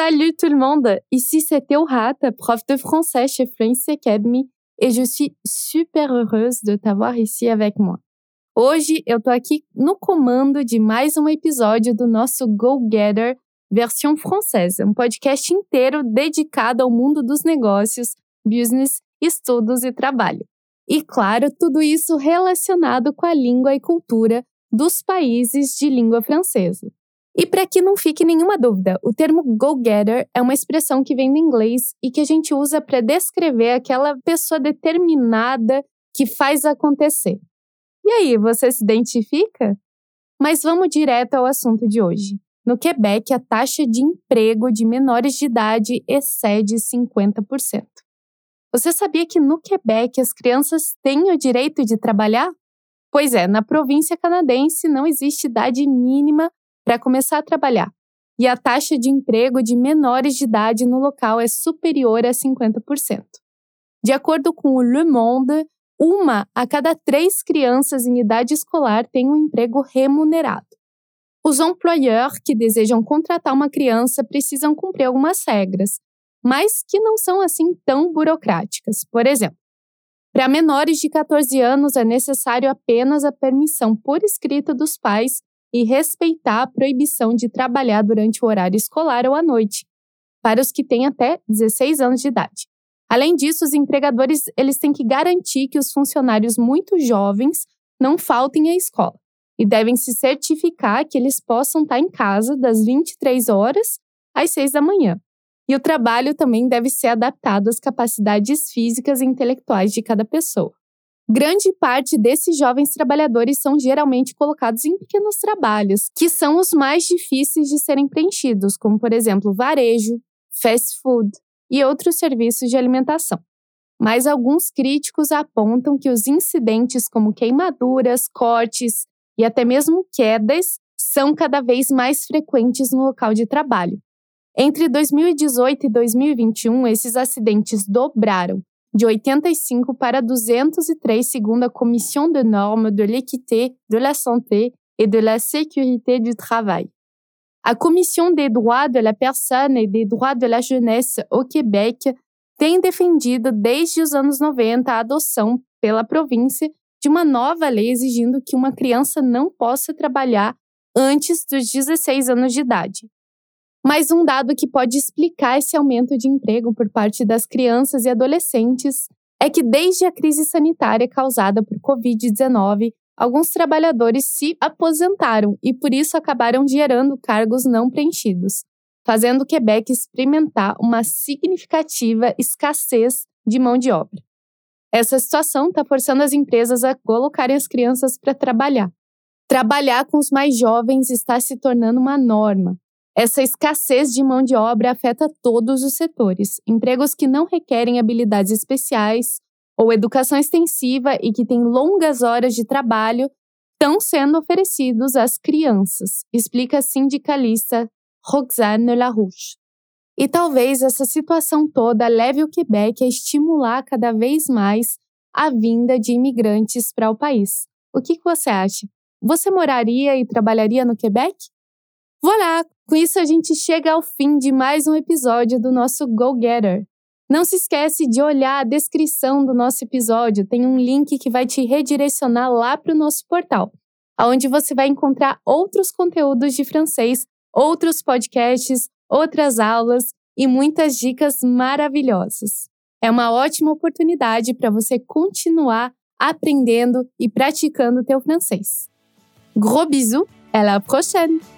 Salut tout le monde, ici c'est Théo Hatt, prof de français chez Fluency Academy, et je suis super heureuse de t'avoir ici avec moi. Hoje eu tô aqui no comando de mais um episódio do nosso Go Getter versão francesa, um podcast inteiro dedicado ao mundo dos negócios, business, estudos e trabalho. E claro, tudo isso relacionado com a língua e cultura dos países de língua francesa. E para que não fique nenhuma dúvida, o termo go-getter é uma expressão que vem do inglês e que a gente usa para descrever aquela pessoa determinada que faz acontecer. E aí, você se identifica? Mas vamos direto ao assunto de hoje. No Quebec, a taxa de emprego de menores de idade excede 50%. Você sabia que no Quebec as crianças têm o direito de trabalhar? Pois é, na província canadense não existe idade mínima para começar a trabalhar, e a taxa de emprego de menores de idade no local é superior a 50%. De acordo com o Le Monde, uma a cada três crianças em idade escolar tem um emprego remunerado. Os employeurs que desejam contratar uma criança precisam cumprir algumas regras, mas que não são assim tão burocráticas. Por exemplo, para menores de 14 anos é necessário apenas a permissão por escrito dos pais e respeitar a proibição de trabalhar durante o horário escolar ou à noite, para os que têm até 16 anos de idade. Além disso, os empregadores eles têm que garantir que os funcionários muito jovens não faltem à escola e devem se certificar que eles possam estar em casa das 23 horas às 6 da manhã. E o trabalho também deve ser adaptado às capacidades físicas e intelectuais de cada pessoa. Grande parte desses jovens trabalhadores são geralmente colocados em pequenos trabalhos, que são os mais difíceis de serem preenchidos, como, por exemplo, varejo, fast food e outros serviços de alimentação. Mas alguns críticos apontam que os incidentes como queimaduras, cortes e até mesmo quedas são cada vez mais frequentes no local de trabalho. Entre 2018 e 2021, esses acidentes dobraram de 85 para 203 segundo a Commission de Normes de l'Équité, de la Santé et de la Sécurité du Travail. A Commission des droits de la personne et des droits de la jeunesse au Québec tem defendido desde os anos 90 a adoção pela província de uma nova lei exigindo que uma criança não possa trabalhar antes dos 16 anos de idade. Mas um dado que pode explicar esse aumento de emprego por parte das crianças e adolescentes é que, desde a crise sanitária causada por Covid-19, alguns trabalhadores se aposentaram e, por isso, acabaram gerando cargos não preenchidos, fazendo o Quebec experimentar uma significativa escassez de mão de obra. Essa situação está forçando as empresas a colocarem as crianças para trabalhar. Trabalhar com os mais jovens está se tornando uma norma, essa escassez de mão de obra afeta todos os setores. Empregos que não requerem habilidades especiais ou educação extensiva e que têm longas horas de trabalho estão sendo oferecidos às crianças, explica a sindicalista Roxane Larouche. E talvez essa situação toda leve o Quebec a estimular cada vez mais a vinda de imigrantes para o país. O que, que você acha? Você moraria e trabalharia no Quebec? Voilà! Com isso, a gente chega ao fim de mais um episódio do nosso Go Getter. Não se esquece de olhar a descrição do nosso episódio, tem um link que vai te redirecionar lá para o nosso portal, onde você vai encontrar outros conteúdos de francês, outros podcasts, outras aulas e muitas dicas maravilhosas. É uma ótima oportunidade para você continuar aprendendo e praticando o teu francês. Gros bisous, à la prochaine!